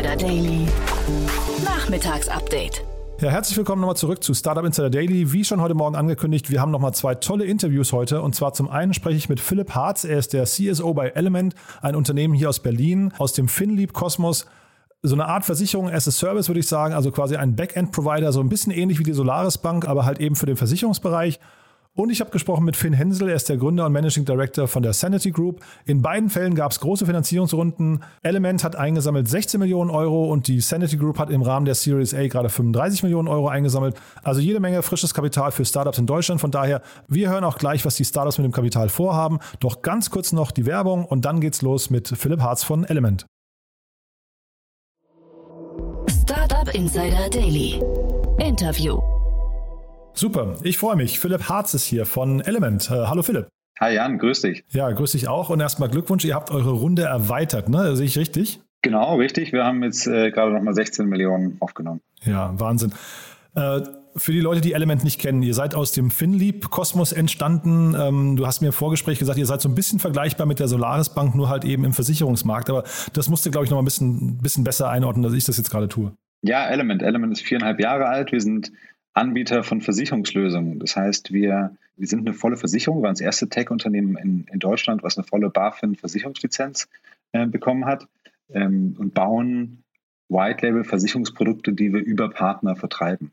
Insider Daily. Nachmittagsupdate. Ja, herzlich willkommen nochmal zurück zu Startup Insider Daily. Wie schon heute Morgen angekündigt, wir haben nochmal zwei tolle Interviews heute. Und zwar zum einen spreche ich mit Philipp Harz. Er ist der CSO bei Element, ein Unternehmen hier aus Berlin, aus dem FinLeap-Kosmos. So eine Art Versicherung as a Service, würde ich sagen. Also quasi ein Backend-Provider, so ein bisschen ähnlich wie die Solaris Bank, aber halt eben für den Versicherungsbereich. Und ich habe gesprochen mit Finn Hensel, er ist der Gründer und Managing Director von der Sanity Group. In beiden Fällen gab es große Finanzierungsrunden. Element hat eingesammelt 16 Millionen Euro und die Sanity Group hat im Rahmen der Series A gerade 35 Millionen Euro eingesammelt. Also jede Menge frisches Kapital für Startups in Deutschland. Von daher, wir hören auch gleich, was die Startups mit dem Kapital vorhaben. Doch ganz kurz noch die Werbung und dann geht's los mit Philipp Harz von Element. Startup Insider Daily. Interview. Super, ich freue mich. Philipp Harz ist hier von Element. Äh, hallo Philipp. Hi Jan, grüß dich. Ja, grüß dich auch und erstmal Glückwunsch, ihr habt eure Runde erweitert, ne? Sehe ich richtig? Genau, richtig. Wir haben jetzt äh, gerade nochmal 16 Millionen aufgenommen. Ja, Wahnsinn. Äh, für die Leute, die Element nicht kennen, ihr seid aus dem FinLeap-Kosmos entstanden. Ähm, du hast mir im Vorgespräch gesagt, ihr seid so ein bisschen vergleichbar mit der Solaris Bank, nur halt eben im Versicherungsmarkt. Aber das musste, glaube ich, noch mal ein bisschen, bisschen besser einordnen, als ich das jetzt gerade tue. Ja, Element. Element ist viereinhalb Jahre alt. Wir sind Anbieter von Versicherungslösungen. Das heißt, wir, wir sind eine volle Versicherung, wir waren das erste Tech-Unternehmen in, in Deutschland, was eine volle BaFin-Versicherungslizenz äh, bekommen hat ähm, und bauen White-Label-Versicherungsprodukte, die wir über Partner vertreiben.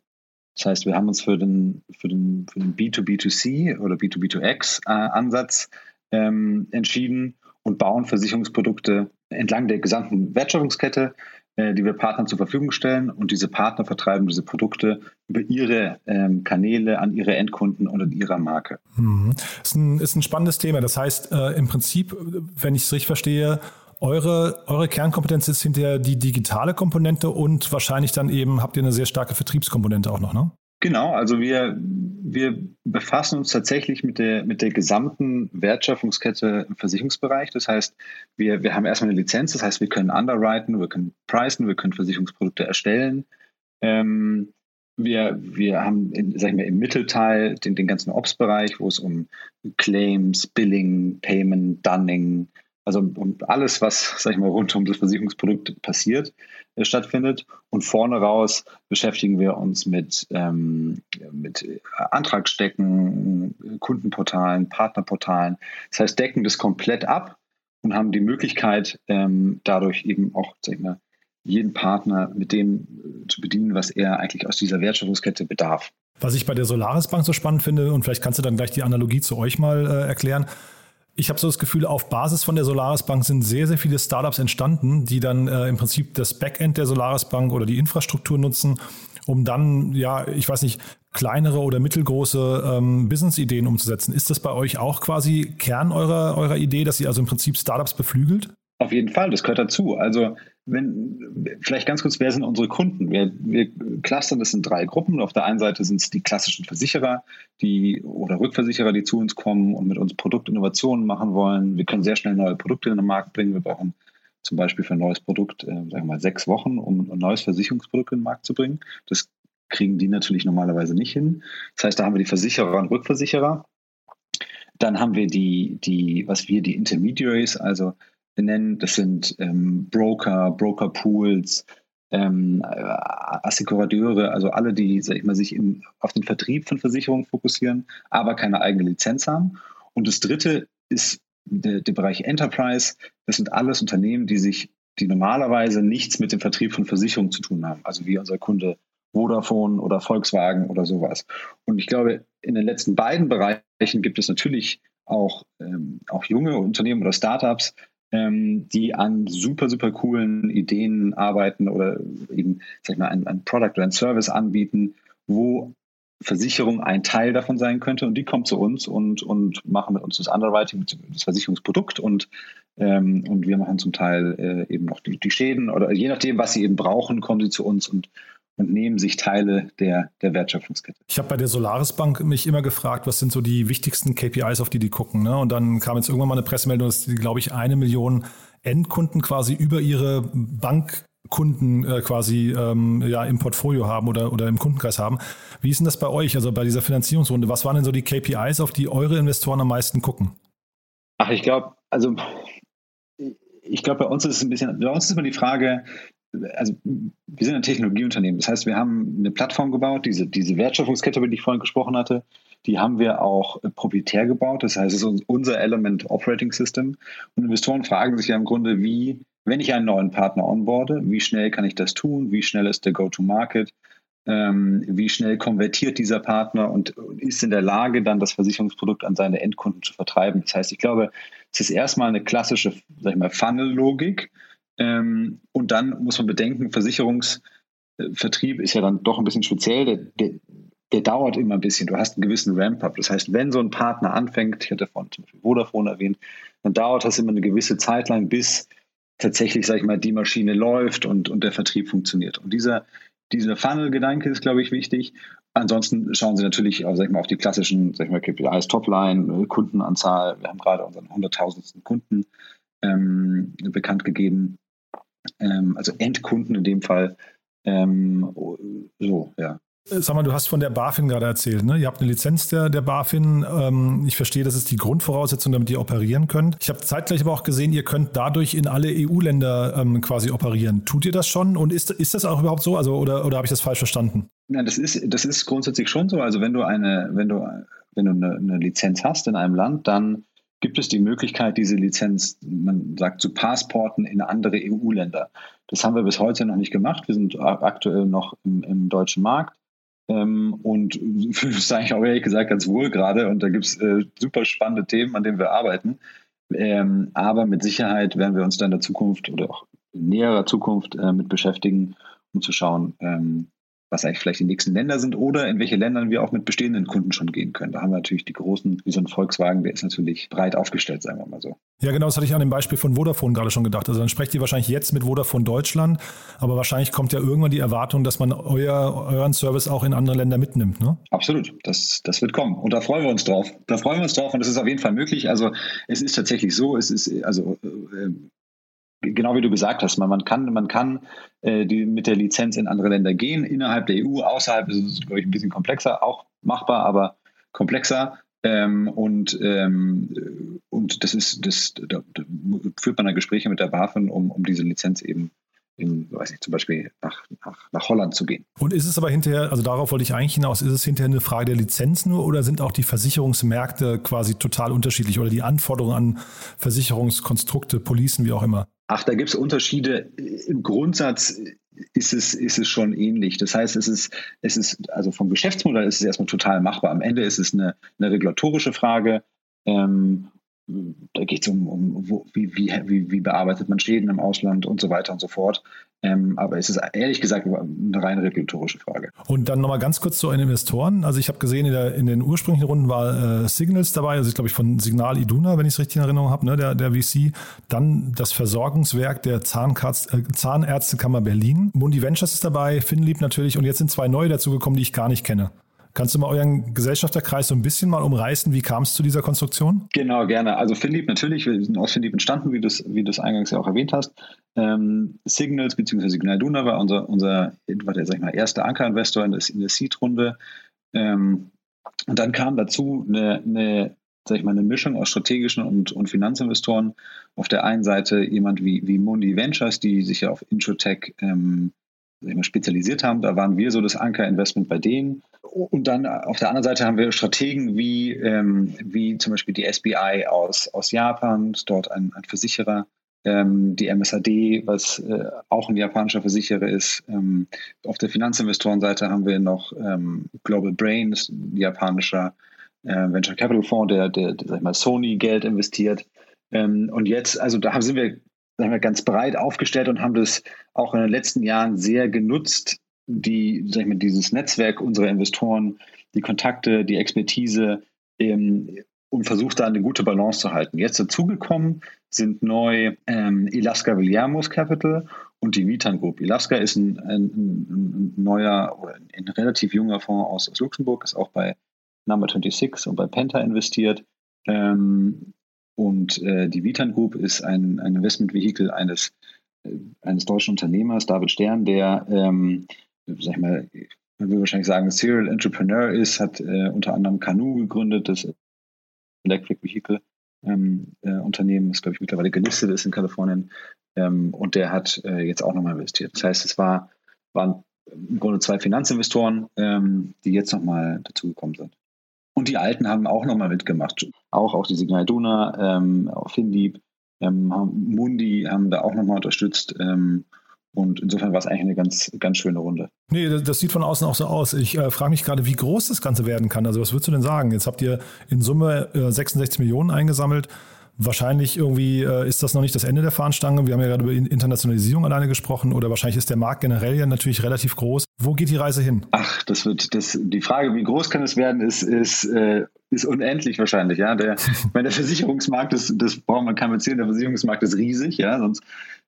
Das heißt, wir haben uns für den, für den, für den B2B2C oder B2B2X-Ansatz äh, ähm, entschieden und bauen Versicherungsprodukte entlang der gesamten Wertschöpfungskette die wir Partnern zur Verfügung stellen und diese Partner vertreiben diese Produkte über ihre ähm, Kanäle an ihre Endkunden und an ihrer Marke. Mhm. Ist, ein, ist ein spannendes Thema. Das heißt, äh, im Prinzip, wenn ich es richtig verstehe, eure, eure Kernkompetenz ist hinterher die digitale Komponente und wahrscheinlich dann eben habt ihr eine sehr starke Vertriebskomponente auch noch, ne? Genau, also wir, wir befassen uns tatsächlich mit der, mit der gesamten Wertschöpfungskette im Versicherungsbereich. Das heißt, wir, wir haben erstmal eine Lizenz, das heißt, wir können underwriten, wir können pricen, wir können Versicherungsprodukte erstellen. Ähm, wir, wir haben in, sag ich mal, im Mittelteil den, den ganzen Ops-Bereich, wo es um Claims, Billing, Payment, Dunning, also um alles, was, sag ich mal, rund um das Versicherungsprodukt passiert, äh, stattfindet. Und vorne raus beschäftigen wir uns mit, ähm, mit Antragsstecken, Kundenportalen, Partnerportalen. Das heißt, decken das komplett ab und haben die Möglichkeit, ähm, dadurch eben auch, sag ich mal, jeden Partner mit dem äh, zu bedienen, was er eigentlich aus dieser Wertschöpfungskette bedarf. Was ich bei der Solaris Bank so spannend finde, und vielleicht kannst du dann gleich die Analogie zu euch mal äh, erklären, ich habe so das Gefühl, auf Basis von der Solaris Bank sind sehr, sehr viele Startups entstanden, die dann äh, im Prinzip das Backend der Solaris Bank oder die Infrastruktur nutzen, um dann, ja, ich weiß nicht, kleinere oder mittelgroße ähm, Business-Ideen umzusetzen. Ist das bei euch auch quasi Kern eurer, eurer Idee, dass ihr also im Prinzip Startups beflügelt? Auf jeden Fall, das gehört dazu. Also wenn, vielleicht ganz kurz, wer sind unsere Kunden? Wir, wir clustern das in drei Gruppen. Auf der einen Seite sind es die klassischen Versicherer, die oder Rückversicherer, die zu uns kommen und mit uns Produktinnovationen machen wollen. Wir können sehr schnell neue Produkte in den Markt bringen. Wir brauchen zum Beispiel für ein neues Produkt, äh, sagen wir mal, sechs Wochen, um ein neues Versicherungsprodukt in den Markt zu bringen. Das kriegen die natürlich normalerweise nicht hin. Das heißt, da haben wir die Versicherer und Rückversicherer. Dann haben wir die, die, was wir die Intermediaries, also benennen. Das sind ähm, Broker, Brokerpools, ähm, Assekurateure, also alle, die, sag ich mal, sich im, auf den Vertrieb von Versicherungen fokussieren, aber keine eigene Lizenz haben. Und das dritte ist der, der Bereich Enterprise. Das sind alles Unternehmen, die sich, die normalerweise nichts mit dem Vertrieb von Versicherungen zu tun haben. Also wie unser Kunde Vodafone oder Volkswagen oder sowas. Und ich glaube, in den letzten beiden Bereichen gibt es natürlich auch, ähm, auch junge Unternehmen oder Startups, ähm, die an super, super coolen Ideen arbeiten oder eben, sag ich mal, ein, ein Product oder ein Service anbieten, wo Versicherung ein Teil davon sein könnte. Und die kommt zu uns und, und machen mit uns das Underwriting, das Versicherungsprodukt und, ähm, und wir machen zum Teil äh, eben noch die, die Schäden oder je nachdem, was sie eben brauchen, kommen sie zu uns und und nehmen sich Teile der, der Wertschöpfungskette. Ich habe bei der Solaris Bank mich immer gefragt, was sind so die wichtigsten KPIs, auf die die gucken. Ne? Und dann kam jetzt irgendwann mal eine Pressemeldung, dass die, glaube ich, eine Million Endkunden quasi über ihre Bankkunden äh, quasi ähm, ja, im Portfolio haben oder, oder im Kundenkreis haben. Wie ist denn das bei euch, also bei dieser Finanzierungsrunde? Was waren denn so die KPIs, auf die eure Investoren am meisten gucken? Ach, ich glaube, also ich glaube, bei uns ist es ein bisschen, bei uns ist immer die Frage, also wir sind ein Technologieunternehmen. Das heißt, wir haben eine Plattform gebaut, diese, diese Wertschöpfungskette, über die ich vorhin gesprochen hatte, die haben wir auch proprietär gebaut. Das heißt, es ist unser Element Operating System. Und Investoren fragen sich ja im Grunde, wie, wenn ich einen neuen Partner onboarde, wie schnell kann ich das tun? Wie schnell ist der Go-to-Market? Ähm, wie schnell konvertiert dieser Partner und ist in der Lage, dann das Versicherungsprodukt an seine Endkunden zu vertreiben. Das heißt, ich glaube, es ist erstmal eine klassische, sag ich mal, Funnel-Logik. Ähm, und dann muss man bedenken, Versicherungsvertrieb ist ja dann doch ein bisschen speziell. Der, der, der dauert immer ein bisschen. Du hast einen gewissen Ramp-up. Das heißt, wenn so ein Partner anfängt, ich hatte vorhin zum Beispiel Vodafone erwähnt, dann dauert das immer eine gewisse Zeit lang, bis tatsächlich, sag ich mal, die Maschine läuft und, und der Vertrieb funktioniert. Und dieser, dieser Funnel-Gedanke ist, glaube ich, wichtig. Ansonsten schauen Sie natürlich sag ich mal, auf die klassischen sag ich mal, KPIs, Topline, äh, Kundenanzahl. Wir haben gerade unseren 100.000. Kunden ähm, bekannt gegeben. Ähm, also Endkunden in dem Fall. Ähm, so, ja. Sag mal, du hast von der BaFin gerade erzählt, ne? Ihr habt eine Lizenz der, der BaFin. Ähm, ich verstehe, das ist die Grundvoraussetzung, damit ihr operieren könnt. Ich habe zeitgleich aber auch gesehen, ihr könnt dadurch in alle EU-Länder ähm, quasi operieren. Tut ihr das schon? Und ist, ist das auch überhaupt so? Also, oder, oder habe ich das falsch verstanden? Ja, das ist, das ist grundsätzlich schon so. Also wenn du eine, wenn du, wenn du eine, eine Lizenz hast in einem Land, dann gibt es die Möglichkeit, diese Lizenz, man sagt, zu Passporten in andere EU-Länder. Das haben wir bis heute noch nicht gemacht. Wir sind aktuell noch im, im deutschen Markt. Ähm, und fühle es eigentlich auch ehrlich gesagt ganz wohl gerade. Und da gibt es äh, super spannende Themen, an denen wir arbeiten. Ähm, aber mit Sicherheit werden wir uns dann in der Zukunft oder auch in näherer Zukunft äh, mit beschäftigen, um zu schauen, ähm, was eigentlich vielleicht die nächsten Länder sind oder in welche Länder wir auch mit bestehenden Kunden schon gehen können. Da haben wir natürlich die großen, wie so ein Volkswagen, der ist natürlich breit aufgestellt, sagen wir mal so. Ja, genau, das hatte ich an dem Beispiel von Vodafone gerade schon gedacht. Also dann sprecht ihr wahrscheinlich jetzt mit Vodafone Deutschland, aber wahrscheinlich kommt ja irgendwann die Erwartung, dass man euer, euren Service auch in andere Länder mitnimmt, ne? Absolut, das, das wird kommen und da freuen wir uns drauf. Da freuen wir uns drauf und das ist auf jeden Fall möglich. Also es ist tatsächlich so, es ist, also äh, genau wie du gesagt hast, man, man kann, man kann äh, die, mit der Lizenz in andere Länder gehen, innerhalb der EU, außerhalb ist es, glaube ich, ein bisschen komplexer, auch machbar, aber komplexer. Ähm, und, ähm, und das ist, das, da, da führt man dann Gespräche mit der BaFin, um, um diese Lizenz eben in, weiß ich, zum Beispiel nach, nach, nach Holland zu gehen. Und ist es aber hinterher, also darauf wollte ich eigentlich hinaus, ist es hinterher eine Frage der Lizenz nur oder sind auch die Versicherungsmärkte quasi total unterschiedlich oder die Anforderungen an Versicherungskonstrukte, Policen, wie auch immer? Ach, da gibt es Unterschiede. Im Grundsatz ist es, ist es schon ähnlich. Das heißt, es ist, es ist, also vom Geschäftsmodell ist es erstmal total machbar. Am Ende ist es eine, eine regulatorische Frage. Ähm, da geht es um, um wo, wie, wie, wie, bearbeitet man Schäden im Ausland und so weiter und so fort. Ähm, aber es ist ehrlich gesagt eine rein regulatorische Frage. Und dann nochmal ganz kurz zu den Investoren. Also ich habe gesehen, in, der, in, den ursprünglichen Runden war äh, Signals dabei, also ich glaube ich von Signal Iduna, wenn ich es richtig in Erinnerung habe, ne, der, der VC. Dann das Versorgungswerk der Zahnkarz, äh, Zahnärztekammer Berlin. Mundi Ventures ist dabei, Finlieb natürlich und jetzt sind zwei neue dazugekommen, die ich gar nicht kenne. Kannst du mal euren Gesellschafterkreis so ein bisschen mal umreißen? Wie kam es zu dieser Konstruktion? Genau, gerne. Also Philipp, natürlich, wir sind aus Philipp entstanden, wie du es wie eingangs ja auch erwähnt hast. Ähm, Signals bzw. Signal Duna war unser, unser war der, sag ich mal, erste Ankerinvestor in, in der Seed-Runde. Ähm, und dann kam dazu eine, eine, sag ich mal, eine Mischung aus strategischen und, und Finanzinvestoren. Auf der einen Seite jemand wie, wie Mundi Ventures, die sich ja auf Introtech ähm, spezialisiert haben. Da waren wir so das Anker-Investment bei denen. Und dann auf der anderen Seite haben wir Strategen wie, ähm, wie zum Beispiel die SBI aus, aus Japan, dort ein, ein Versicherer, ähm, die MSAD, was äh, auch ein japanischer Versicherer ist. Ähm, auf der Finanzinvestorenseite haben wir noch ähm, Global Brain, ist ein japanischer äh, Venture Capital Fonds, der, der, der sag ich mal, Sony Geld investiert. Ähm, und jetzt, also da sind wir sagen wir, ganz breit aufgestellt und haben das auch in den letzten Jahren sehr genutzt, die, sag ich mal, dieses Netzwerk unserer Investoren, die Kontakte, die Expertise ähm, und versucht da eine gute Balance zu halten. Jetzt dazugekommen sind neu ähm, Ilaska Villarmos Capital und die Vitan Group. Ilaska ist ein, ein, ein neuer oder ein relativ junger Fonds aus, aus Luxemburg, ist auch bei Number 26 und bei Penta investiert. Ähm, und äh, die Vitan Group ist ein, ein Investmentvehikel eines, äh, eines deutschen Unternehmers, David Stern, der, ähm, sag ich mal, man will wahrscheinlich sagen, Serial Entrepreneur ist, hat äh, unter anderem Canoe gegründet, das Electric Vehicle, ähm, äh, Unternehmen, das glaube ich mittlerweile gelistet ist in Kalifornien. Ähm, und der hat äh, jetzt auch nochmal investiert. Das heißt, es war, waren im Grunde zwei Finanzinvestoren, ähm, die jetzt nochmal dazugekommen sind. Und die Alten haben auch nochmal mitgemacht. Auch, auch die Signal Duna, ähm, auch Finlieb, ähm, Mundi haben da auch nochmal unterstützt. Ähm, und insofern war es eigentlich eine ganz, ganz schöne Runde. Nee, das, das sieht von außen auch so aus. Ich äh, frage mich gerade, wie groß das Ganze werden kann. Also was würdest du denn sagen? Jetzt habt ihr in Summe äh, 66 Millionen eingesammelt. Wahrscheinlich irgendwie äh, ist das noch nicht das Ende der Fahnenstange. Wir haben ja gerade über Internationalisierung alleine gesprochen oder wahrscheinlich ist der Markt generell ja natürlich relativ groß. Wo geht die Reise hin? Ach, das wird das die Frage, wie groß kann es werden, ist ist äh, ist unendlich wahrscheinlich. Ja, der, meine, der Versicherungsmarkt ist, das braucht man keinem erzählen. Der Versicherungsmarkt ist riesig, ja, sonst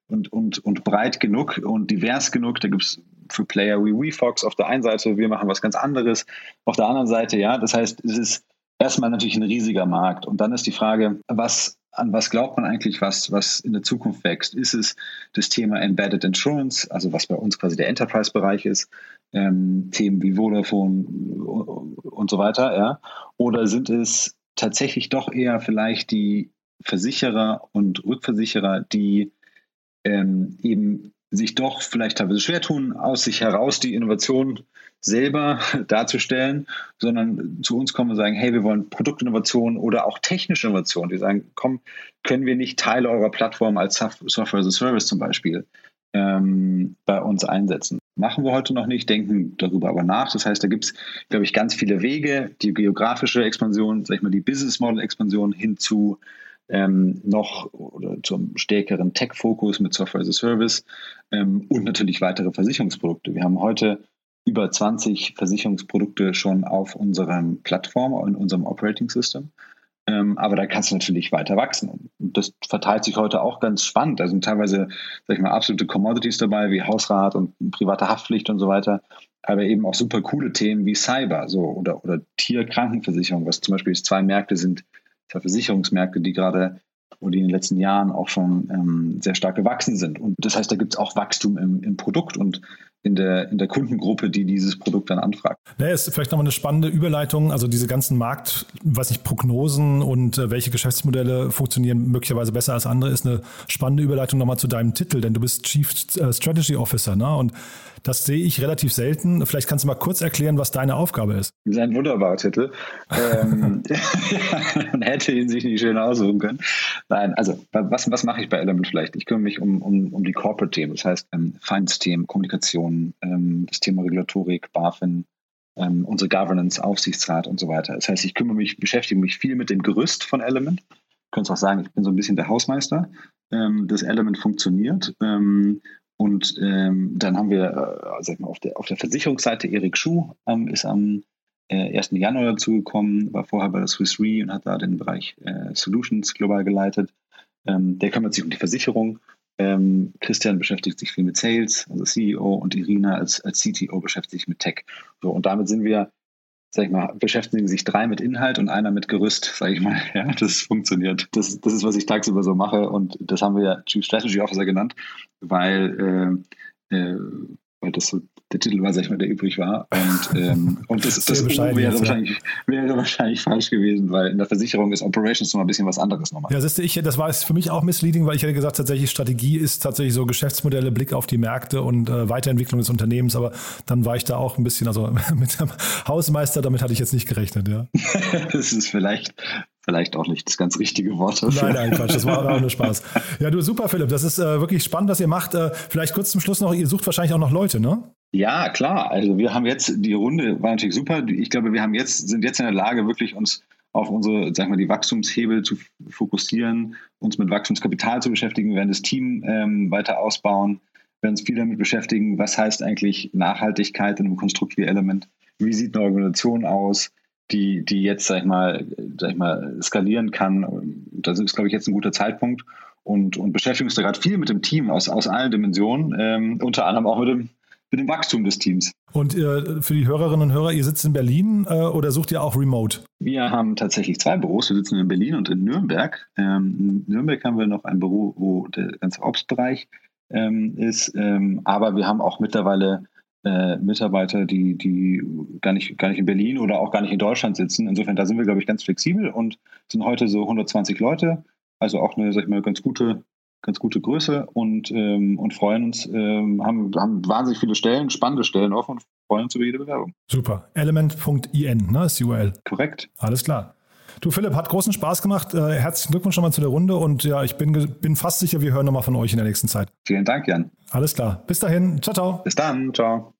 und und und breit genug und divers genug. Da gibt es für Player wie WeFox auf der einen Seite, wir machen was ganz anderes auf der anderen Seite. Ja, das heißt, es ist erstmal natürlich ein riesiger Markt. Und dann ist die Frage, was an was glaubt man eigentlich, was, was in der Zukunft wächst? Ist es das Thema Embedded Insurance, also was bei uns quasi der Enterprise-Bereich ist, ähm, Themen wie Vodafone und so weiter, ja? Oder sind es tatsächlich doch eher vielleicht die Versicherer und Rückversicherer, die ähm, eben sich doch vielleicht teilweise schwer tun, aus sich heraus die Innovation selber darzustellen, sondern zu uns kommen und sagen, hey, wir wollen Produktinnovation oder auch technische Innovation. Die sagen, komm, können wir nicht Teile eurer Plattform als Software as a Service zum Beispiel ähm, bei uns einsetzen? Machen wir heute noch nicht, denken darüber aber nach. Das heißt, da gibt es, glaube ich, ganz viele Wege, die geografische Expansion, sag ich mal, die Business Model Expansion hinzu ähm, noch oder zum stärkeren Tech-Fokus mit Software as a Service ähm, und natürlich weitere Versicherungsprodukte. Wir haben heute über 20 Versicherungsprodukte schon auf unserem Plattform, in unserem Operating System. Ähm, aber da kannst du natürlich weiter wachsen. Und das verteilt sich heute auch ganz spannend. Da sind teilweise, sag ich mal, absolute Commodities dabei, wie Hausrat und private Haftpflicht und so weiter. Aber eben auch super coole Themen wie Cyber so, oder, oder Tierkrankenversicherung, was zum Beispiel zwei Märkte sind, zwei Versicherungsmärkte, die gerade wo die in den letzten Jahren auch schon ähm, sehr stark gewachsen sind. Und das heißt, da gibt es auch Wachstum im, im Produkt und in der, in der Kundengruppe, die dieses Produkt dann anfragt. Naja, ist vielleicht nochmal eine spannende Überleitung. Also diese ganzen Markt, weiß nicht, Prognosen und äh, welche Geschäftsmodelle funktionieren möglicherweise besser als andere, ist eine spannende Überleitung nochmal zu deinem Titel, denn du bist Chief äh, Strategy Officer, ne? Und das sehe ich relativ selten. Vielleicht kannst du mal kurz erklären, was deine Aufgabe ist. Das ist ein wunderbarer Titel. ähm, man hätte ihn sich nicht schön aussuchen können. Nein, also was, was mache ich bei Element vielleicht? Ich kümmere mich um, um, um die Corporate-Themen, das heißt ähm, Finance-Themen, Kommunikation, ähm, das Thema Regulatorik, BaFin, ähm, unsere Governance, Aufsichtsrat und so weiter. Das heißt, ich kümmere mich, beschäftige mich viel mit dem Gerüst von Element. Du könntest auch sagen, ich bin so ein bisschen der Hausmeister. Ähm, das Element funktioniert und dann haben wir, äh, sag mal, auf der, auf der Versicherungsseite Erik Schuh ist am äh, 1. Januar dazugekommen, war vorher bei der Swiss Re und hat da den Bereich äh, Solutions global geleitet. Der kümmert sich um die Versicherung. Ähm, Christian beschäftigt sich viel mit Sales, also CEO, und Irina als, als CTO beschäftigt sich mit Tech. So, und damit sind wir sag ich mal, beschäftigen sich drei mit Inhalt und einer mit Gerüst, sage ich mal. Ja, das funktioniert. Das, das ist, was ich tagsüber so mache und das haben wir ja Chief Strategy Officer genannt, weil, äh, äh, weil das so der Titel war, sag ich mal, der übrig war. Und, ähm, und das, das wäre, wahrscheinlich, wäre wahrscheinlich falsch gewesen, weil in der Versicherung ist Operations noch ein bisschen was anderes nochmal. Ja, siehst du, ich, das war für mich auch misleading, weil ich hätte gesagt, tatsächlich Strategie ist tatsächlich so Geschäftsmodelle, Blick auf die Märkte und äh, Weiterentwicklung des Unternehmens. Aber dann war ich da auch ein bisschen, also mit dem Hausmeister, damit hatte ich jetzt nicht gerechnet, ja. das ist vielleicht vielleicht auch nicht das ganz richtige Wort. Dafür. Nein, nein, Quatsch, das war auch nur Spaß. Ja, du, super, Philipp, das ist äh, wirklich spannend, was ihr macht. Äh, vielleicht kurz zum Schluss noch, ihr sucht wahrscheinlich auch noch Leute, ne? Ja, klar. Also wir haben jetzt, die Runde war natürlich super. Ich glaube, wir haben jetzt, sind jetzt in der Lage, wirklich uns auf unsere, sag mal, die Wachstumshebel zu fokussieren, uns mit Wachstumskapital zu beschäftigen, wir werden das Team ähm, weiter ausbauen, werden uns viel damit beschäftigen, was heißt eigentlich Nachhaltigkeit in einem Konstrukt wie Element, wie sieht eine Organisation aus, die, die jetzt, sag ich mal, sag ich mal, skalieren kann. Das ist, glaube ich, jetzt ein guter Zeitpunkt und, und beschäftigen uns da gerade viel mit dem Team aus, aus allen Dimensionen, ähm, unter anderem auch mit dem mit dem Wachstum des Teams. Und äh, für die Hörerinnen und Hörer, ihr sitzt in Berlin äh, oder sucht ihr auch remote? Wir haben tatsächlich zwei Büros. Wir sitzen in Berlin und in Nürnberg. Ähm, in Nürnberg haben wir noch ein Büro, wo der ganze Ops-Bereich ähm, ist. Ähm, aber wir haben auch mittlerweile äh, Mitarbeiter, die, die gar, nicht, gar nicht in Berlin oder auch gar nicht in Deutschland sitzen. Insofern, da sind wir, glaube ich, ganz flexibel und sind heute so 120 Leute, also auch eine, sag ich mal, ganz gute, ganz gute Größe und, ähm, und freuen uns, ähm, haben, haben wahnsinnig viele Stellen, spannende Stellen offen und freuen uns über jede Bewerbung. Super. Element.in, ne, ist die URL. Korrekt. Alles klar. Du Philipp, hat großen Spaß gemacht. Äh, herzlichen Glückwunsch nochmal zu der Runde und ja, ich bin, bin fast sicher, wir hören nochmal von euch in der nächsten Zeit. Vielen Dank, Jan. Alles klar. Bis dahin. Ciao, ciao. Bis dann. Ciao.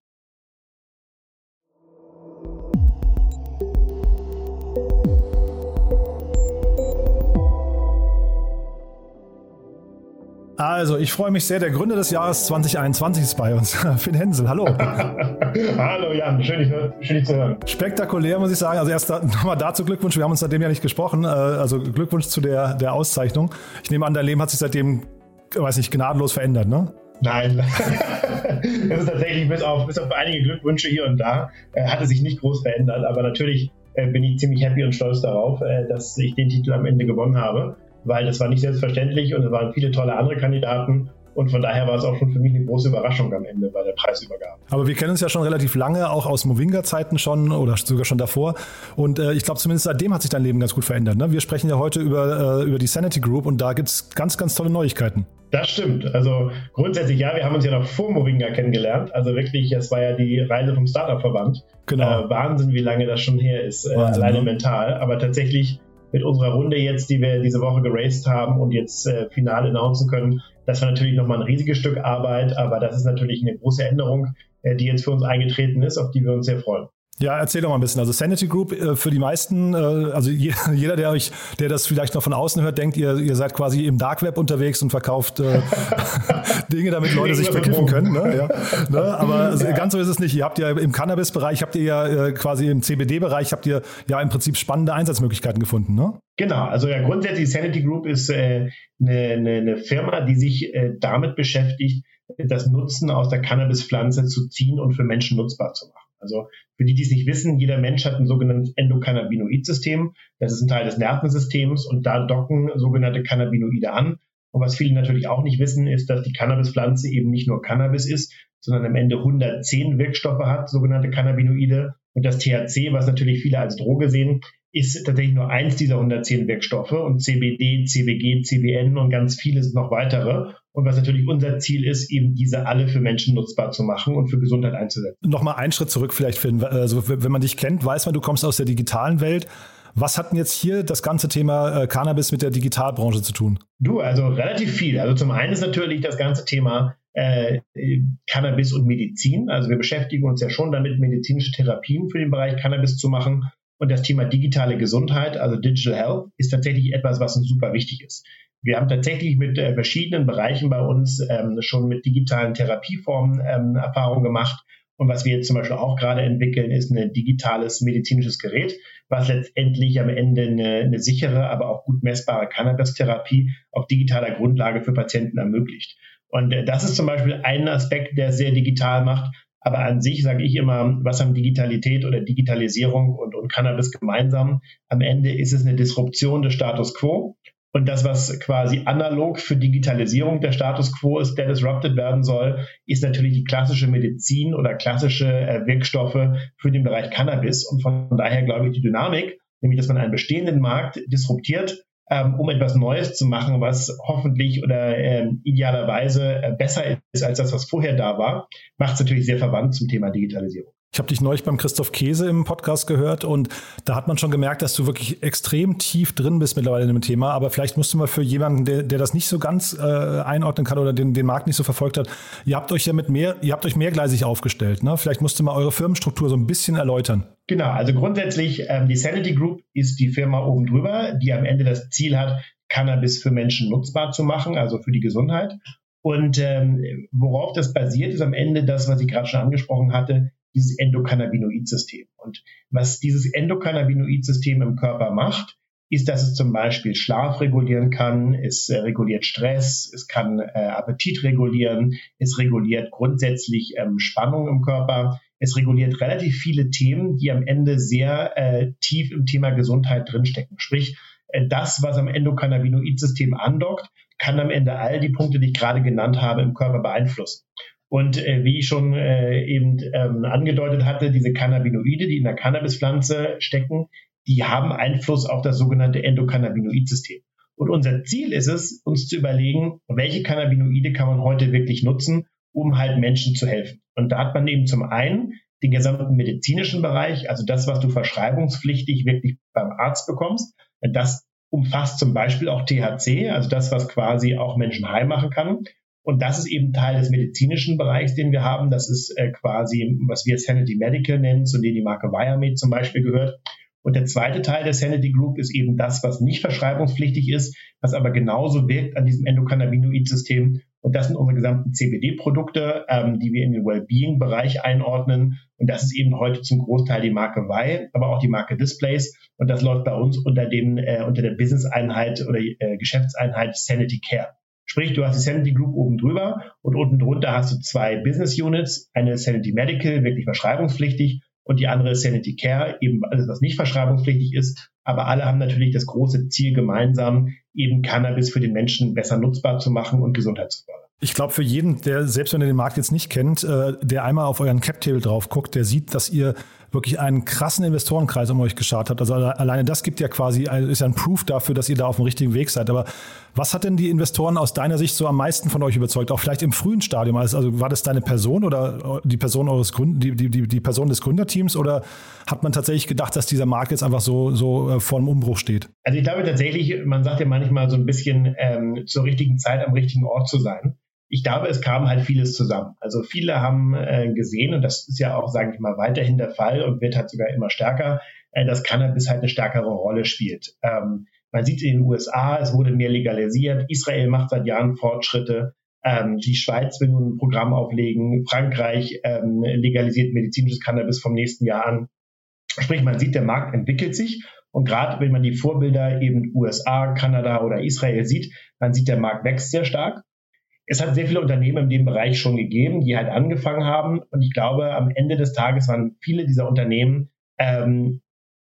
Also, ich freue mich sehr. Der Gründer des Jahres 2021 ist bei uns. Finn Hensel, hallo. hallo Jan, schön, schön dich zu hören. Spektakulär, muss ich sagen. Also erst nochmal dazu Glückwunsch. Wir haben uns seitdem ja nicht gesprochen. Äh, also Glückwunsch zu der, der Auszeichnung. Ich nehme an, dein Leben hat sich seitdem, weiß nicht, gnadenlos verändert, ne? Nein, das ist tatsächlich bis auf, bis auf einige Glückwünsche hier und da, äh, hatte sich nicht groß verändert. Aber natürlich äh, bin ich ziemlich happy und stolz darauf, äh, dass ich den Titel am Ende gewonnen habe weil das war nicht selbstverständlich und es waren viele tolle andere Kandidaten. Und von daher war es auch schon für mich eine große Überraschung am Ende bei der Preisübergabe. Aber wir kennen uns ja schon relativ lange, auch aus Movinga-Zeiten schon oder sogar schon davor. Und äh, ich glaube, zumindest seitdem hat sich dein Leben ganz gut verändert. Ne? Wir sprechen ja heute über, äh, über die Sanity Group und da gibt es ganz, ganz tolle Neuigkeiten. Das stimmt. Also grundsätzlich ja, wir haben uns ja noch vor Movinga kennengelernt. Also wirklich, es war ja die Reise vom Startup-Verband. Genau. Äh, Wahnsinn, wie lange das schon her ist, äh, Wahnsinn, alleine ne? mental. Aber tatsächlich mit unserer Runde jetzt, die wir diese Woche geraced haben und jetzt äh, final announcen können, das war natürlich nochmal ein riesiges Stück Arbeit, aber das ist natürlich eine große Änderung, äh, die jetzt für uns eingetreten ist, auf die wir uns sehr freuen. Ja, erzähl doch mal ein bisschen. Also Sanity Group äh, für die meisten, äh, also jeder, der euch, der das vielleicht noch von außen hört, denkt, ihr, ihr seid quasi im Dark Web unterwegs und verkauft äh, Dinge, damit Leute sich verkiffen können. Ne? Ja, ne? Aber ja. ganz so ist es nicht. Ihr habt ja im Cannabis-Bereich, habt ihr ja quasi im CBD-Bereich, habt ihr ja im Prinzip spannende Einsatzmöglichkeiten gefunden. Ne? Genau, also ja grundsätzlich Sanity Group ist äh, eine, eine, eine Firma, die sich äh, damit beschäftigt, das Nutzen aus der Cannabispflanze zu ziehen und für Menschen nutzbar zu machen. Also für die, die es nicht wissen, jeder Mensch hat ein sogenanntes Endokannabinoid-System. Das ist ein Teil des Nervensystems und da docken sogenannte Cannabinoide an. Und was viele natürlich auch nicht wissen, ist, dass die Cannabispflanze eben nicht nur Cannabis ist, sondern am Ende 110 Wirkstoffe hat, sogenannte Cannabinoide. Und das THC, was natürlich viele als Droge sehen, ist tatsächlich nur eins dieser 110 Wirkstoffe und CBD, CBG, CBN und ganz viele sind noch weitere. Und was natürlich unser Ziel ist, eben diese alle für Menschen nutzbar zu machen und für Gesundheit einzusetzen. Nochmal einen Schritt zurück vielleicht, Finn. Also wenn man dich kennt, weiß man, du kommst aus der digitalen Welt. Was hat denn jetzt hier das ganze Thema äh, Cannabis mit der Digitalbranche zu tun? Du, also relativ viel. Also zum einen ist natürlich das ganze Thema äh, Cannabis und Medizin. Also wir beschäftigen uns ja schon damit, medizinische Therapien für den Bereich Cannabis zu machen. Und das Thema digitale Gesundheit, also Digital Health, ist tatsächlich etwas, was uns super wichtig ist. Wir haben tatsächlich mit äh, verschiedenen Bereichen bei uns ähm, schon mit digitalen Therapieformen ähm, Erfahrung gemacht. Und was wir jetzt zum Beispiel auch gerade entwickeln, ist ein digitales medizinisches Gerät, was letztendlich am Ende eine, eine sichere, aber auch gut messbare Cannabis-Therapie auf digitaler Grundlage für Patienten ermöglicht. Und äh, das ist zum Beispiel ein Aspekt, der sehr digital macht. Aber an sich sage ich immer, was haben Digitalität oder Digitalisierung und, und Cannabis gemeinsam? Am Ende ist es eine Disruption des Status quo. Und das, was quasi analog für Digitalisierung der Status quo ist, der disrupted werden soll, ist natürlich die klassische Medizin oder klassische äh, Wirkstoffe für den Bereich Cannabis. Und von daher glaube ich, die Dynamik, nämlich dass man einen bestehenden Markt disruptiert, ähm, um etwas Neues zu machen, was hoffentlich oder ähm, idealerweise äh, besser ist als das, was vorher da war, macht es natürlich sehr verwandt zum Thema Digitalisierung. Ich habe dich neulich beim Christoph Käse im Podcast gehört und da hat man schon gemerkt, dass du wirklich extrem tief drin bist mittlerweile in dem Thema. Aber vielleicht musst du mal für jemanden, der, der das nicht so ganz äh, einordnen kann oder den, den Markt nicht so verfolgt hat, ihr habt euch ja mit mehr, ihr habt euch mehrgleisig aufgestellt. Ne? Vielleicht musst du mal eure Firmenstruktur so ein bisschen erläutern. Genau, also grundsätzlich, ähm, die Sanity Group ist die Firma oben drüber, die am Ende das Ziel hat, Cannabis für Menschen nutzbar zu machen, also für die Gesundheit. Und ähm, worauf das basiert, ist am Ende das, was ich gerade schon angesprochen hatte, dieses Endokannabinoid-System. Und was dieses Endokannabinoid-System im Körper macht, ist, dass es zum Beispiel Schlaf regulieren kann, es äh, reguliert Stress, es kann äh, Appetit regulieren, es reguliert grundsätzlich ähm, Spannung im Körper, es reguliert relativ viele Themen, die am Ende sehr äh, tief im Thema Gesundheit drinstecken. Sprich, äh, das, was am Endokannabinoid-System andockt, kann am Ende all die Punkte, die ich gerade genannt habe, im Körper beeinflussen. Und äh, wie ich schon äh, eben ähm, angedeutet hatte, diese Cannabinoide, die in der Cannabispflanze stecken, die haben Einfluss auf das sogenannte Endokannabinoid-System. Und unser Ziel ist es, uns zu überlegen, welche Cannabinoide kann man heute wirklich nutzen, um halt Menschen zu helfen. Und da hat man eben zum einen den gesamten medizinischen Bereich, also das, was du verschreibungspflichtig wirklich beim Arzt bekommst. Das umfasst zum Beispiel auch THC, also das, was quasi auch Menschen heim machen kann. Und das ist eben Teil des medizinischen Bereichs, den wir haben. Das ist äh, quasi, was wir Sanity Medical nennen, zu dem die Marke Viamed zum Beispiel gehört. Und der zweite Teil der Sanity Group ist eben das, was nicht verschreibungspflichtig ist, was aber genauso wirkt an diesem Endokannabinoid-System. Und das sind unsere gesamten CBD-Produkte, ähm, die wir in den Wellbeing-Bereich einordnen. Und das ist eben heute zum Großteil die Marke Vi, aber auch die Marke Displays. Und das läuft bei uns unter dem äh, unter der Business-Einheit oder äh, Geschäftseinheit Sanity Care. Sprich, du hast die Sanity Group oben drüber und unten drunter hast du zwei Business Units, eine Sanity Medical, wirklich verschreibungspflichtig, und die andere ist Sanity Care, eben alles, was nicht verschreibungspflichtig ist. Aber alle haben natürlich das große Ziel gemeinsam, eben Cannabis für den Menschen besser nutzbar zu machen und Gesundheit zu fördern. Ich glaube, für jeden, der, selbst wenn er den Markt jetzt nicht kennt, äh, der einmal auf euren Cap-Table drauf guckt, der sieht, dass ihr wirklich einen krassen Investorenkreis um euch geschart habt. Also alleine das gibt ja quasi, ist ja ein Proof dafür, dass ihr da auf dem richtigen Weg seid. Aber was hat denn die Investoren aus deiner Sicht so am meisten von euch überzeugt? Auch vielleicht im frühen Stadium. Also, also war das deine Person oder die Person eures Gründ die, die, die, die Person des Gründerteams oder hat man tatsächlich gedacht, dass dieser Markt jetzt einfach so, so äh, vor dem Umbruch steht? Also ich glaube tatsächlich, man sagt ja manchmal so ein bisschen ähm, zur richtigen Zeit am richtigen Ort zu sein ich glaube, es kam halt vieles zusammen. Also viele haben äh, gesehen, und das ist ja auch, sage ich mal, weiterhin der Fall und wird halt sogar immer stärker, äh, dass Cannabis halt eine stärkere Rolle spielt. Ähm, man sieht in den USA, es wurde mehr legalisiert. Israel macht seit Jahren Fortschritte. Ähm, die Schweiz will nun ein Programm auflegen. Frankreich ähm, legalisiert medizinisches Cannabis vom nächsten Jahr an. Sprich, man sieht, der Markt entwickelt sich. Und gerade wenn man die Vorbilder eben USA, Kanada oder Israel sieht, man sieht, der Markt wächst sehr stark es hat sehr viele Unternehmen in dem Bereich schon gegeben, die halt angefangen haben. Und ich glaube, am Ende des Tages waren viele dieser Unternehmen, ähm,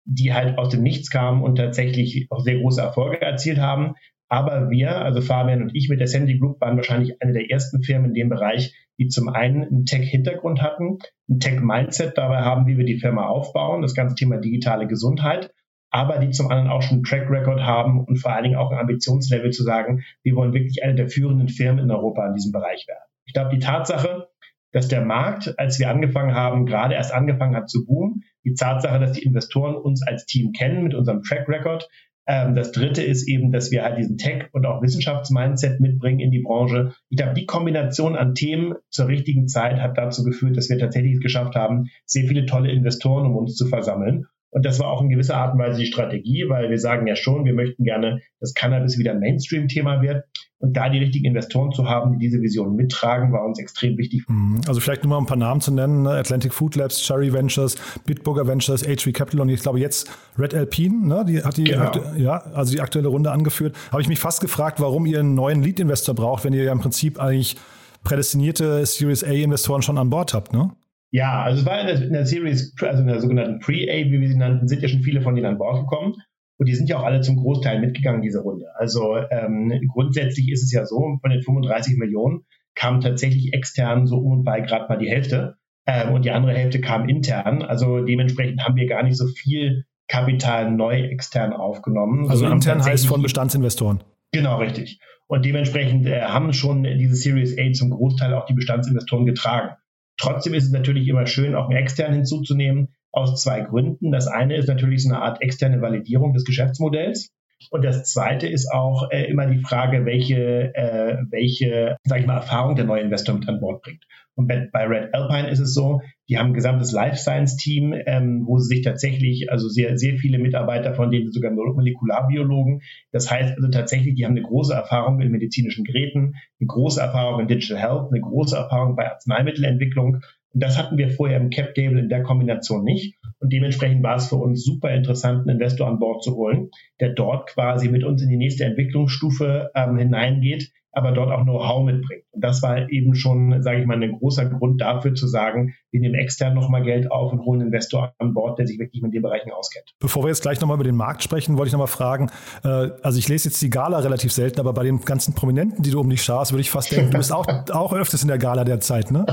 die halt aus dem Nichts kamen und tatsächlich auch sehr große Erfolge erzielt haben. Aber wir, also Fabian und ich mit der Sandy Group, waren wahrscheinlich eine der ersten Firmen in dem Bereich, die zum einen einen Tech-Hintergrund hatten, ein Tech-Mindset dabei haben, wie wir die Firma aufbauen, das ganze Thema digitale Gesundheit aber die zum anderen auch schon einen Track Record haben und vor allen Dingen auch ein Ambitionslevel zu sagen, wir wollen wirklich eine der führenden Firmen in Europa in diesem Bereich werden. Ich glaube, die Tatsache, dass der Markt, als wir angefangen haben, gerade erst angefangen hat zu boomen, die Tatsache, dass die Investoren uns als Team kennen mit unserem Track Record. Ähm, das dritte ist eben, dass wir halt diesen Tech- und auch Wissenschaftsmindset mitbringen in die Branche. Ich glaube, die Kombination an Themen zur richtigen Zeit hat dazu geführt, dass wir tatsächlich es geschafft haben, sehr viele tolle Investoren um uns zu versammeln. Und das war auch in gewisser Art und Weise die Strategie, weil wir sagen ja schon, wir möchten gerne, dass Cannabis wieder Mainstream-Thema wird. Und da die richtigen Investoren zu haben, die diese Vision mittragen, war uns extrem wichtig. Mhm. Also vielleicht nur mal ein paar Namen zu nennen. Ne? Atlantic Food Labs, Cherry Ventures, Bitburger Ventures, HV Capital und ich glaube jetzt Red Alpine, ne? die hat die, genau. ja, also die aktuelle Runde angeführt. Habe ich mich fast gefragt, warum ihr einen neuen Lead-Investor braucht, wenn ihr ja im Prinzip eigentlich prädestinierte Series A-Investoren schon an Bord habt, ne? Ja, also es war in der, in der Series, also in der sogenannten Pre-A, wie wir sie nannten, sind ja schon viele von denen an Bord gekommen. Und die sind ja auch alle zum Großteil mitgegangen, diese Runde. Also ähm, grundsätzlich ist es ja so, von den 35 Millionen kam tatsächlich extern so um und bei gerade mal die Hälfte. Ähm, und die andere Hälfte kam intern. Also dementsprechend haben wir gar nicht so viel Kapital neu extern aufgenommen. Also intern heißt von Bestandsinvestoren. Genau, richtig. Und dementsprechend äh, haben schon diese Series A zum Großteil auch die Bestandsinvestoren getragen. Trotzdem ist es natürlich immer schön, auch externen hinzuzunehmen, aus zwei Gründen. Das eine ist natürlich so eine Art externe Validierung des Geschäftsmodells. Und das zweite ist auch äh, immer die Frage, welche, äh, welche, sag ich mal, Erfahrung der neue Investor mit an Bord bringt. Und bei, Red Alpine ist es so, die haben ein gesamtes Life Science Team, ähm, wo sie sich tatsächlich, also sehr, sehr viele Mitarbeiter, von denen sogar Molekularbiologen. Das heißt also tatsächlich, die haben eine große Erfahrung in medizinischen Geräten, eine große Erfahrung in Digital Health, eine große Erfahrung bei Arzneimittelentwicklung. Und das hatten wir vorher im Cap Table in der Kombination nicht. Und dementsprechend war es für uns super interessant, einen Investor an Bord zu holen, der dort quasi mit uns in die nächste Entwicklungsstufe ähm, hineingeht, aber dort auch Know-how mitbringt. Und das war eben schon, sage ich mal, ein großer Grund dafür zu sagen, wir nehmen extern nochmal Geld auf und holen einen Investor an Bord, der sich wirklich mit den Bereichen auskennt. Bevor wir jetzt gleich nochmal über den Markt sprechen, wollte ich nochmal fragen, äh, also ich lese jetzt die Gala relativ selten, aber bei den ganzen Prominenten, die du um dich schaust, würde ich fast denken, du bist auch, auch öfters in der Gala der Zeit, ne?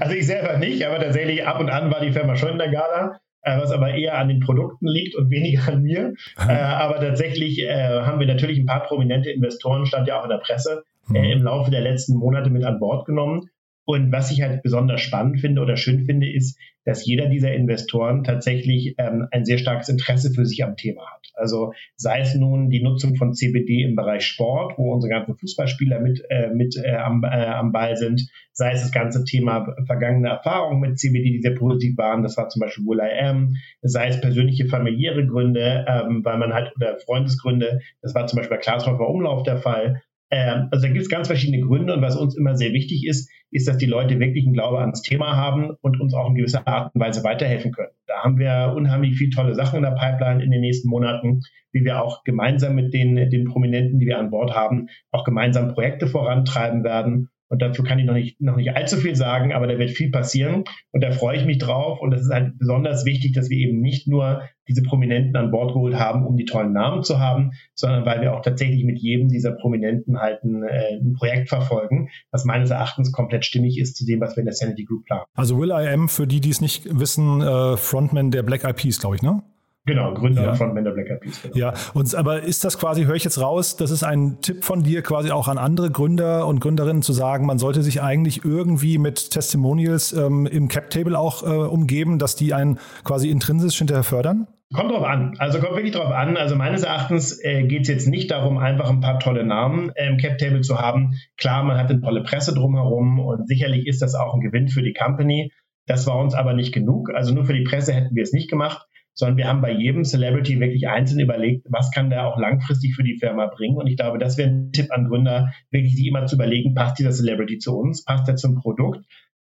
Also ich selber nicht, aber tatsächlich ab und an war die Firma schon in der Gala was aber eher an den Produkten liegt und weniger an mir. äh, aber tatsächlich äh, haben wir natürlich ein paar prominente Investoren, stand ja auch in der Presse, äh, mhm. im Laufe der letzten Monate mit an Bord genommen. Und was ich halt besonders spannend finde oder schön finde, ist, dass jeder dieser Investoren tatsächlich ähm, ein sehr starkes Interesse für sich am Thema hat. Also sei es nun die Nutzung von CBD im Bereich Sport, wo unsere ganzen Fußballspieler mit, äh, mit äh, am, äh, am Ball sind, sei es das ganze Thema vergangene Erfahrungen mit CBD, die sehr positiv waren, das war zum Beispiel Will I Am, sei es persönliche familiäre Gründe, ähm, weil man halt, oder Freundesgründe, das war zum Beispiel bei Klaashofer Umlauf der Fall, ähm, also da gibt es ganz verschiedene Gründe und was uns immer sehr wichtig ist, ist, dass die Leute wirklich einen Glaube ans Thema haben und uns auch in gewisser Art und Weise weiterhelfen können. Da haben wir unheimlich viele tolle Sachen in der Pipeline in den nächsten Monaten, wie wir auch gemeinsam mit den, den Prominenten, die wir an Bord haben, auch gemeinsam Projekte vorantreiben werden. Und dazu kann ich noch nicht, noch nicht allzu viel sagen, aber da wird viel passieren und da freue ich mich drauf. Und es ist halt besonders wichtig, dass wir eben nicht nur diese Prominenten an Bord geholt haben, um die tollen Namen zu haben, sondern weil wir auch tatsächlich mit jedem dieser Prominenten halt ein, äh, ein Projekt verfolgen, was meines Erachtens komplett stimmig ist zu dem, was wir in der Sanity Group planen. Also Will I Am, für die, die es nicht wissen, äh, Frontman der Black Eyed Peas, glaube ich, ne? Genau, Gründer ja. von Mender Black Eyed Peas. Genau. Ja, und, aber ist das quasi, höre ich jetzt raus, das ist ein Tipp von dir quasi auch an andere Gründer und Gründerinnen zu sagen, man sollte sich eigentlich irgendwie mit Testimonials ähm, im Cap-Table auch äh, umgeben, dass die einen quasi intrinsisch hinterher fördern? Kommt drauf an. Also kommt wirklich drauf an. Also meines Erachtens äh, geht es jetzt nicht darum, einfach ein paar tolle Namen äh, im Cap-Table zu haben. Klar, man hat eine tolle Presse drumherum und sicherlich ist das auch ein Gewinn für die Company. Das war uns aber nicht genug. Also nur für die Presse hätten wir es nicht gemacht sondern wir haben bei jedem Celebrity wirklich einzeln überlegt, was kann der auch langfristig für die Firma bringen. Und ich glaube, das wäre ein Tipp an Gründer, wirklich sich immer zu überlegen, passt dieser Celebrity zu uns, passt er zum Produkt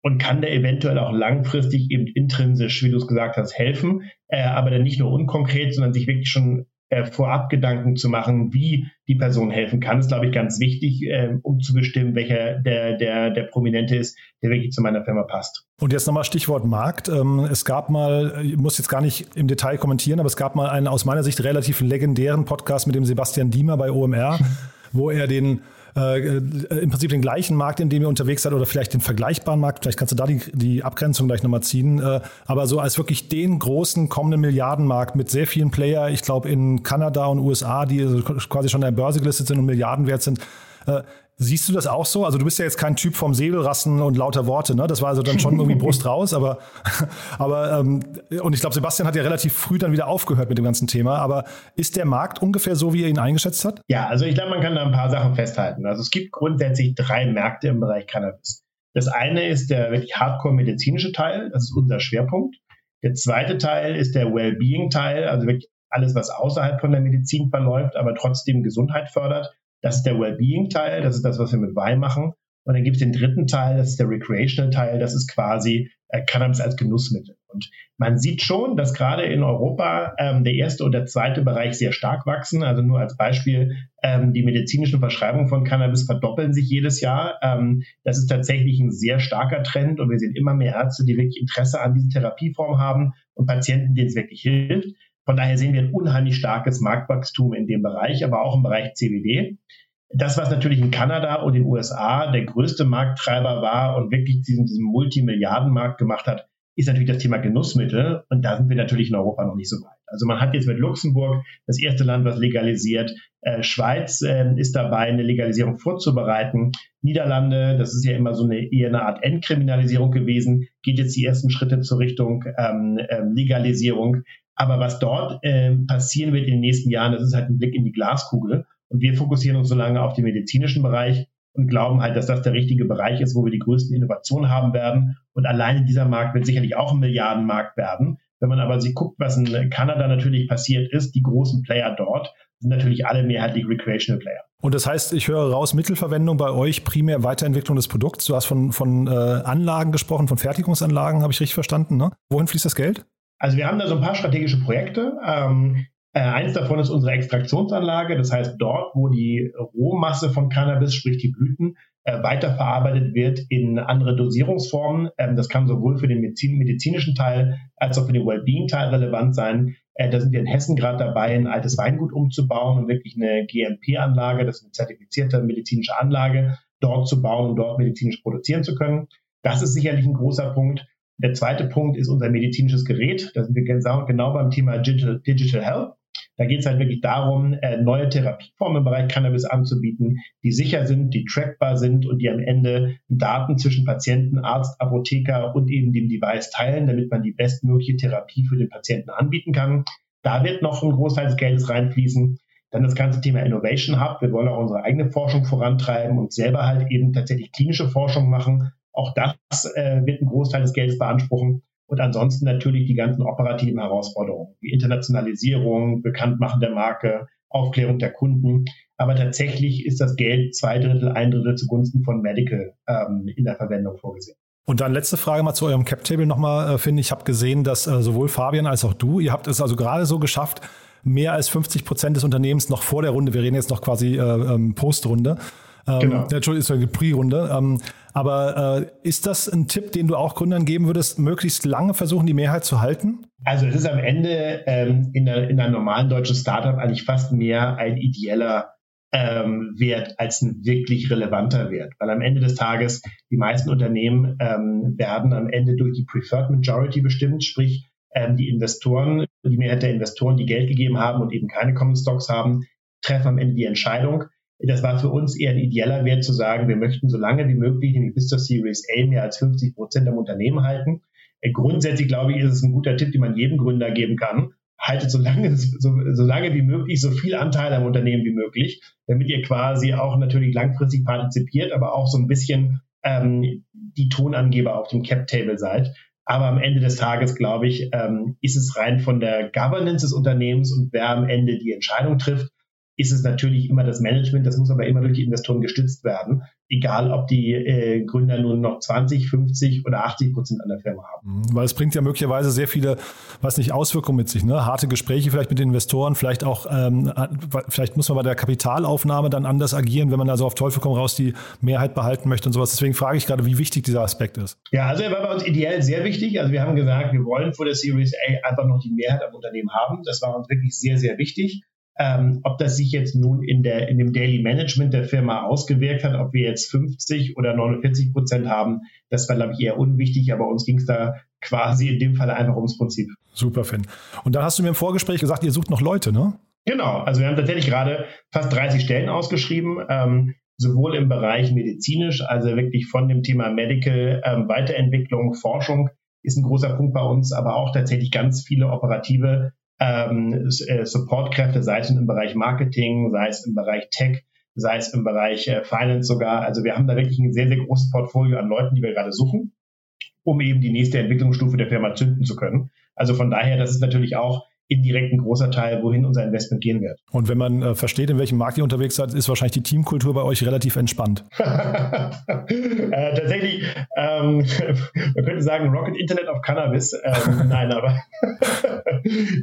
und kann der eventuell auch langfristig eben intrinsisch, wie du es gesagt hast, helfen, äh, aber dann nicht nur unkonkret, sondern sich wirklich schon äh, vorab Gedanken zu machen, wie die Person helfen kann, ist, glaube ich, ganz wichtig, äh, um zu bestimmen, welcher der, der, der Prominente ist, der wirklich zu meiner Firma passt. Und jetzt nochmal Stichwort Markt. Ähm, es gab mal, ich muss jetzt gar nicht im Detail kommentieren, aber es gab mal einen aus meiner Sicht relativ legendären Podcast mit dem Sebastian Diemer bei OMR, wo er den äh, im Prinzip den gleichen Markt, in dem ihr unterwegs seid, oder vielleicht den vergleichbaren Markt, vielleicht kannst du da die, die Abgrenzung gleich nochmal ziehen, äh, aber so als wirklich den großen kommenden Milliardenmarkt mit sehr vielen Player, ich glaube in Kanada und USA, die quasi schon an der Börse gelistet sind und Milliarden wert sind, äh, Siehst du das auch so? Also du bist ja jetzt kein Typ vom Säbelrassen und lauter Worte, ne? Das war also dann schon irgendwie Brust raus, aber, aber ähm, und ich glaube, Sebastian hat ja relativ früh dann wieder aufgehört mit dem ganzen Thema. Aber ist der Markt ungefähr so, wie er ihn eingeschätzt hat? Ja, also ich glaube, man kann da ein paar Sachen festhalten. Also es gibt grundsätzlich drei Märkte im Bereich Cannabis. Das eine ist der wirklich hardcore-medizinische Teil, das ist unser Schwerpunkt. Der zweite Teil ist der Wellbeing-Teil, also wirklich alles, was außerhalb von der Medizin verläuft, aber trotzdem Gesundheit fördert. Das ist der Wellbeing-Teil, das ist das, was wir mit Wein machen. Und dann gibt es den dritten Teil, das ist der Recreational-Teil, das ist quasi äh, Cannabis als Genussmittel. Und man sieht schon, dass gerade in Europa ähm, der erste und der zweite Bereich sehr stark wachsen. Also nur als Beispiel, ähm, die medizinischen Verschreibungen von Cannabis verdoppeln sich jedes Jahr. Ähm, das ist tatsächlich ein sehr starker Trend und wir sehen immer mehr Ärzte, die wirklich Interesse an diesen Therapieformen haben und Patienten, denen es wirklich hilft. Von daher sehen wir ein unheimlich starkes Marktwachstum in dem Bereich, aber auch im Bereich CBD. Das, was natürlich in Kanada und den USA der größte Markttreiber war und wirklich diesen, diesen Multimilliardenmarkt gemacht hat, ist natürlich das Thema Genussmittel. Und da sind wir natürlich in Europa noch nicht so weit. Also man hat jetzt mit Luxemburg das erste Land, was legalisiert. Äh, Schweiz äh, ist dabei, eine Legalisierung vorzubereiten. Niederlande, das ist ja immer so eine eher eine Art Entkriminalisierung gewesen, geht jetzt die ersten Schritte zur Richtung ähm, ähm, Legalisierung. Aber was dort äh, passieren wird in den nächsten Jahren, das ist halt ein Blick in die Glaskugel. Und wir fokussieren uns so lange auf den medizinischen Bereich und glauben halt, dass das der richtige Bereich ist, wo wir die größten Innovationen haben werden. Und alleine dieser Markt wird sicherlich auch ein Milliardenmarkt werden. Wenn man aber sich guckt, was in Kanada natürlich passiert ist, die großen Player dort sind natürlich alle mehrheitlich Recreational Player. Und das heißt, ich höre raus, Mittelverwendung bei euch, primär Weiterentwicklung des Produkts. Du hast von, von äh, Anlagen gesprochen, von Fertigungsanlagen, habe ich richtig verstanden. Ne? Wohin fließt das Geld? Also wir haben da so ein paar strategische Projekte. Ähm, Äh, eins davon ist unsere Extraktionsanlage. Das heißt, dort, wo die Rohmasse von Cannabis, sprich die Blüten, äh, weiterverarbeitet wird in andere Dosierungsformen. Ähm, das kann sowohl für den Medizin medizinischen Teil als auch für den Wellbeing-Teil relevant sein. Äh, da sind wir in Hessen gerade dabei, ein altes Weingut umzubauen und wirklich eine GMP-Anlage, das ist eine zertifizierte medizinische Anlage, dort zu bauen, um dort medizinisch produzieren zu können. Das ist sicherlich ein großer Punkt. Der zweite Punkt ist unser medizinisches Gerät. Da sind wir genau beim Thema Digital, Digital Health. Da geht es halt wirklich darum, äh, neue Therapieformen im Bereich Cannabis anzubieten, die sicher sind, die trackbar sind und die am Ende Daten zwischen Patienten, Arzt, Apotheker und eben dem Device teilen, damit man die bestmögliche Therapie für den Patienten anbieten kann. Da wird noch ein Großteil des Geldes reinfließen. Dann das ganze Thema Innovation Hub. Wir wollen auch unsere eigene Forschung vorantreiben und selber halt eben tatsächlich klinische Forschung machen. Auch das äh, wird einen Großteil des Geldes beanspruchen. Und ansonsten natürlich die ganzen operativen Herausforderungen, wie Internationalisierung, Bekanntmachen der Marke, Aufklärung der Kunden. Aber tatsächlich ist das Geld zwei Drittel, ein Drittel zugunsten von Medical ähm, in der Verwendung vorgesehen. Und dann letzte Frage mal zu eurem Cap-Table nochmal, äh, finde ich. habe gesehen, dass äh, sowohl Fabian als auch du, ihr habt es also gerade so geschafft, mehr als 50 Prozent des Unternehmens noch vor der Runde, wir reden jetzt noch quasi äh, ähm, Postrunde, ähm, genau. Entschuldigung, ist eine Pre-Runde. Ähm, aber äh, ist das ein Tipp, den du auch Gründern geben würdest, möglichst lange versuchen, die Mehrheit zu halten? Also es ist am Ende ähm, in, einer, in einem normalen deutschen Startup eigentlich fast mehr ein ideeller ähm, Wert als ein wirklich relevanter Wert. Weil am Ende des Tages die meisten Unternehmen ähm, werden am Ende durch die Preferred Majority bestimmt, sprich ähm, die Investoren, die Mehrheit der Investoren, die Geld gegeben haben und eben keine Common Stocks haben, treffen am Ende die Entscheidung. Das war für uns eher ein ideeller Wert zu sagen, wir möchten so lange wie möglich, nämlich bis zur Series A, mehr als 50 Prozent am Unternehmen halten. Äh, grundsätzlich glaube ich, ist es ein guter Tipp, den man jedem Gründer geben kann. Haltet so lange, so, so lange wie möglich so viel Anteil am Unternehmen wie möglich, damit ihr quasi auch natürlich langfristig partizipiert, aber auch so ein bisschen ähm, die Tonangeber auf dem Cap-Table seid. Aber am Ende des Tages, glaube ich, ähm, ist es rein von der Governance des Unternehmens und wer am Ende die Entscheidung trifft, ist es natürlich immer das Management, das muss aber immer durch die Investoren gestützt werden, egal ob die äh, Gründer nun noch 20, 50 oder 80 Prozent an der Firma haben. Mhm, weil es bringt ja möglicherweise sehr viele, was nicht, Auswirkungen mit sich, ne? Harte Gespräche vielleicht mit den Investoren, vielleicht auch, ähm, vielleicht muss man bei der Kapitalaufnahme dann anders agieren, wenn man also auf Teufel komm raus die Mehrheit behalten möchte und sowas. Deswegen frage ich gerade, wie wichtig dieser Aspekt ist. Ja, also er war bei uns ideell sehr wichtig. Also wir haben gesagt, wir wollen vor der Series A einfach noch die Mehrheit am Unternehmen haben. Das war uns wirklich sehr, sehr wichtig. Ähm, ob das sich jetzt nun in, der, in dem Daily Management der Firma ausgewirkt hat, ob wir jetzt 50 oder 49 Prozent haben, das war, glaube ich, eher unwichtig, aber uns ging es da quasi in dem Fall einfach ums Prinzip. Super, Finn. Und dann hast du mir im Vorgespräch gesagt, ihr sucht noch Leute, ne? Genau, also wir haben tatsächlich gerade fast 30 Stellen ausgeschrieben, ähm, sowohl im Bereich medizinisch, also wirklich von dem Thema Medical, ähm, Weiterentwicklung, Forschung ist ein großer Punkt bei uns, aber auch tatsächlich ganz viele operative ähm, äh, Supportkräfte, sei es im Bereich Marketing, sei es im Bereich Tech, sei es im Bereich äh, Finance sogar. Also wir haben da wirklich ein sehr, sehr großes Portfolio an Leuten, die wir gerade suchen, um eben die nächste Entwicklungsstufe der Firma zünden zu können. Also von daher, das ist natürlich auch indirekt ein großer Teil, wohin unser Investment gehen wird. Und wenn man äh, versteht, in welchem Markt ihr unterwegs seid, ist wahrscheinlich die Teamkultur bei euch relativ entspannt. äh, tatsächlich, ähm, man könnte sagen Rocket Internet of Cannabis. Ähm, nein, aber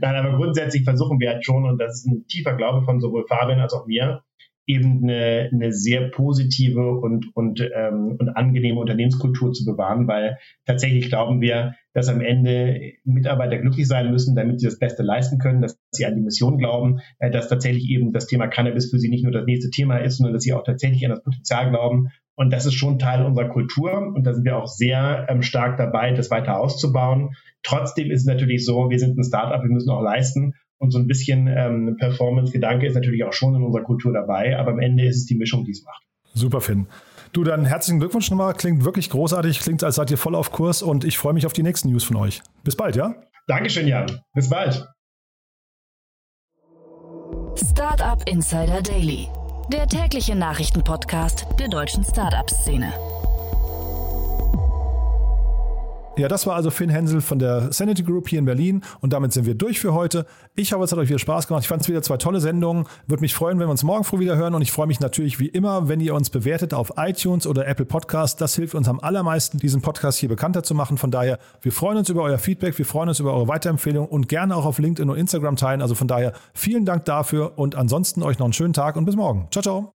nein, aber grundsätzlich versuchen wir halt schon, und das ist ein tiefer Glaube von sowohl Fabian als auch mir, eben eine, eine sehr positive und, und, ähm, und angenehme Unternehmenskultur zu bewahren, weil tatsächlich glauben wir, dass am Ende Mitarbeiter glücklich sein müssen, damit sie das Beste leisten können, dass sie an die Mission glauben, äh, dass tatsächlich eben das Thema Cannabis für sie nicht nur das nächste Thema ist, sondern dass sie auch tatsächlich an das Potenzial glauben. Und das ist schon Teil unserer Kultur und da sind wir auch sehr ähm, stark dabei, das weiter auszubauen. Trotzdem ist es natürlich so, wir sind ein Startup, wir müssen auch leisten und so ein bisschen ähm, Performance-Gedanke ist natürlich auch schon in unserer Kultur dabei, aber am Ende ist es die Mischung, die es macht. Super, Finn. Du, dann herzlichen Glückwunsch nochmal. Klingt wirklich großartig. Klingt, als seid ihr voll auf Kurs und ich freue mich auf die nächsten News von euch. Bis bald, ja? Dankeschön, Jan. Bis bald. Startup Insider Daily, der tägliche Nachrichtenpodcast der deutschen Startup-Szene. Ja, das war also Finn Hensel von der Sanity Group hier in Berlin und damit sind wir durch für heute. Ich hoffe, es hat euch wieder Spaß gemacht. Ich fand es wieder zwei tolle Sendungen. Würde mich freuen, wenn wir uns morgen früh wieder hören und ich freue mich natürlich wie immer, wenn ihr uns bewertet auf iTunes oder Apple Podcast. Das hilft uns am allermeisten, diesen Podcast hier bekannter zu machen. Von daher, wir freuen uns über euer Feedback, wir freuen uns über eure Weiterempfehlung und gerne auch auf LinkedIn und Instagram teilen. Also von daher vielen Dank dafür und ansonsten euch noch einen schönen Tag und bis morgen. Ciao, ciao.